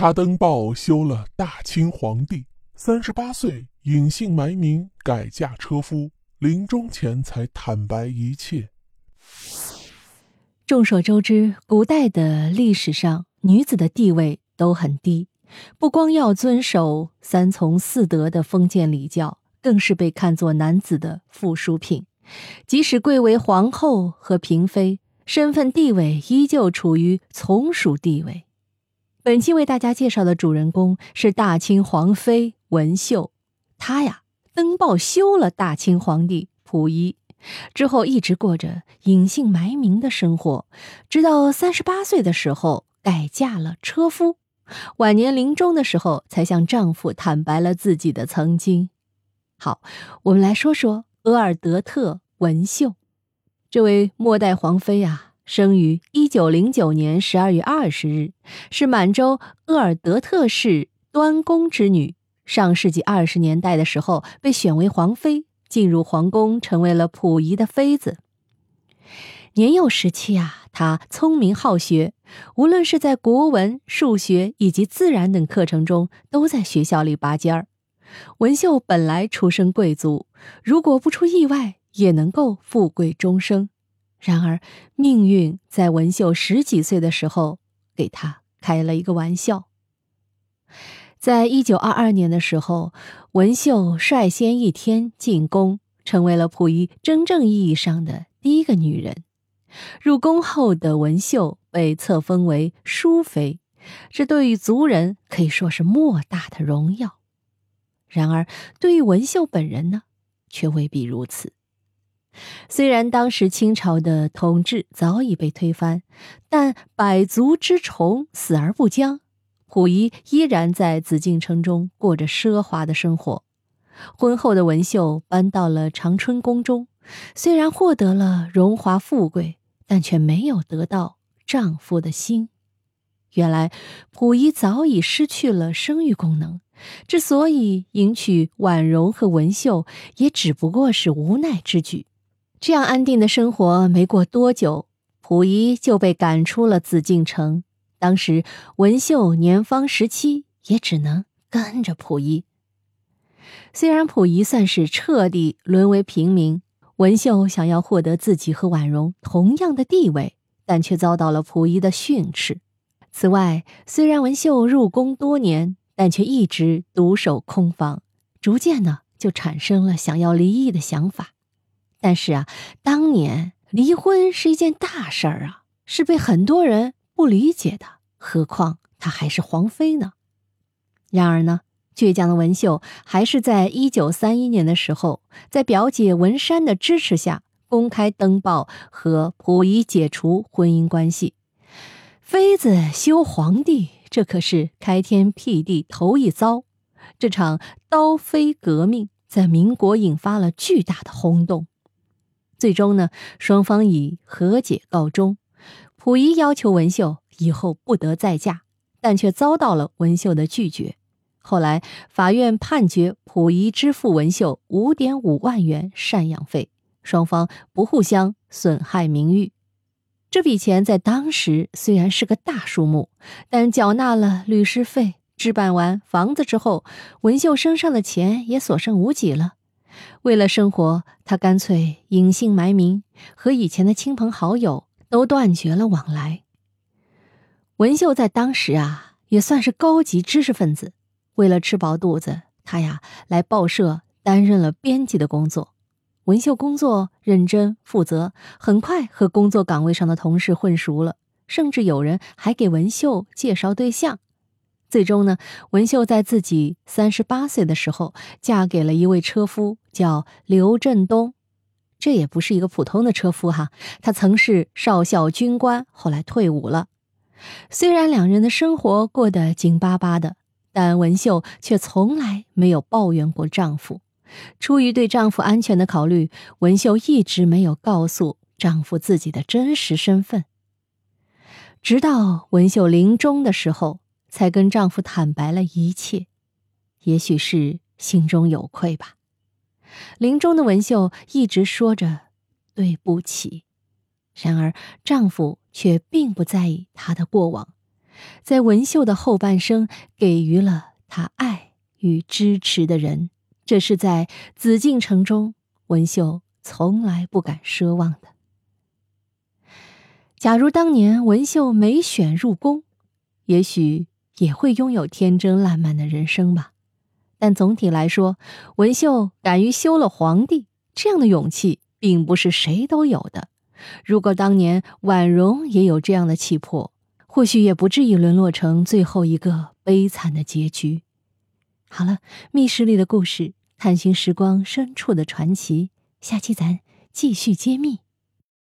他登报休了大清皇帝，三十八岁隐姓埋名改嫁车夫，临终前才坦白一切。众所周知，古代的历史上，女子的地位都很低，不光要遵守三从四德的封建礼教，更是被看作男子的附属品。即使贵为皇后和嫔妃，身份地位依旧处于从属地位。本期为大家介绍的主人公是大清皇妃文秀，她呀登报休了大清皇帝溥仪。之后一直过着隐姓埋名的生活，直到三十八岁的时候改嫁了车夫，晚年临终的时候才向丈夫坦白了自己的曾经。好，我们来说说额尔德特·文秀，这位末代皇妃啊，生于一九零九年十二月二十日，是满洲鄂尔德特氏端公之女。上世纪二十年代的时候被选为皇妃。进入皇宫，成为了溥仪的妃子。年幼时期啊，她聪明好学，无论是在国文、数学以及自然等课程中，都在学校里拔尖儿。文秀本来出身贵族，如果不出意外，也能够富贵终生。然而，命运在文秀十几岁的时候，给她开了一个玩笑。在一九二二年的时候，文秀率先一天进宫，成为了溥仪真正意义上的第一个女人。入宫后的文秀被册封为淑妃，这对于族人可以说是莫大的荣耀。然而，对于文秀本人呢，却未必如此。虽然当时清朝的统治早已被推翻，但百足之虫，死而不僵。溥仪依然在紫禁城中过着奢华的生活。婚后的文秀搬到了长春宫中，虽然获得了荣华富贵，但却没有得到丈夫的心。原来，溥仪早已失去了生育功能，之所以迎娶婉容和文秀，也只不过是无奈之举。这样安定的生活没过多久，溥仪就被赶出了紫禁城。当时文秀年方十七，也只能跟着溥仪。虽然溥仪算是彻底沦为平民，文秀想要获得自己和婉容同样的地位，但却遭到了溥仪的训斥。此外，虽然文秀入宫多年，但却一直独守空房，逐渐呢就产生了想要离异的想法。但是啊，当年离婚是一件大事儿啊，是被很多人。不理解的，何况她还是皇妃呢？然而呢，倔强的文秀还是在一九三一年的时候，在表姐文山的支持下，公开登报和溥仪解除婚姻关系。妃子休皇帝，这可是开天辟地头一遭。这场刀妃革命在民国引发了巨大的轰动。最终呢，双方以和解告终。溥仪要求文秀以后不得再嫁，但却遭到了文秀的拒绝。后来，法院判决溥仪支付文秀五点五万元赡养费，双方不互相损害名誉。这笔钱在当时虽然是个大数目，但缴纳了律师费、置办完房子之后，文秀身上的钱也所剩无几了。为了生活，他干脆隐姓埋名，和以前的亲朋好友。都断绝了往来。文秀在当时啊，也算是高级知识分子。为了吃饱肚子，他呀来报社担任了编辑的工作。文秀工作认真负责，很快和工作岗位上的同事混熟了，甚至有人还给文秀介绍对象。最终呢，文秀在自己三十八岁的时候，嫁给了一位车夫，叫刘振东。这也不是一个普通的车夫哈，他曾是少校军官，后来退伍了。虽然两人的生活过得紧巴巴的，但文秀却从来没有抱怨过丈夫。出于对丈夫安全的考虑，文秀一直没有告诉丈夫自己的真实身份。直到文秀临终的时候，才跟丈夫坦白了一切。也许是心中有愧吧。临终的文秀一直说着“对不起”，然而丈夫却并不在意她的过往。在文秀的后半生给予了她爱与支持的人，这是在紫禁城中文秀从来不敢奢望的。假如当年文秀没选入宫，也许也会拥有天真烂漫的人生吧。但总体来说，文秀敢于休了皇帝，这样的勇气并不是谁都有的。如果当年婉容也有这样的气魄，或许也不至于沦落成最后一个悲惨的结局。好了，密室里的故事，探寻时光深处的传奇，下期咱继续揭秘。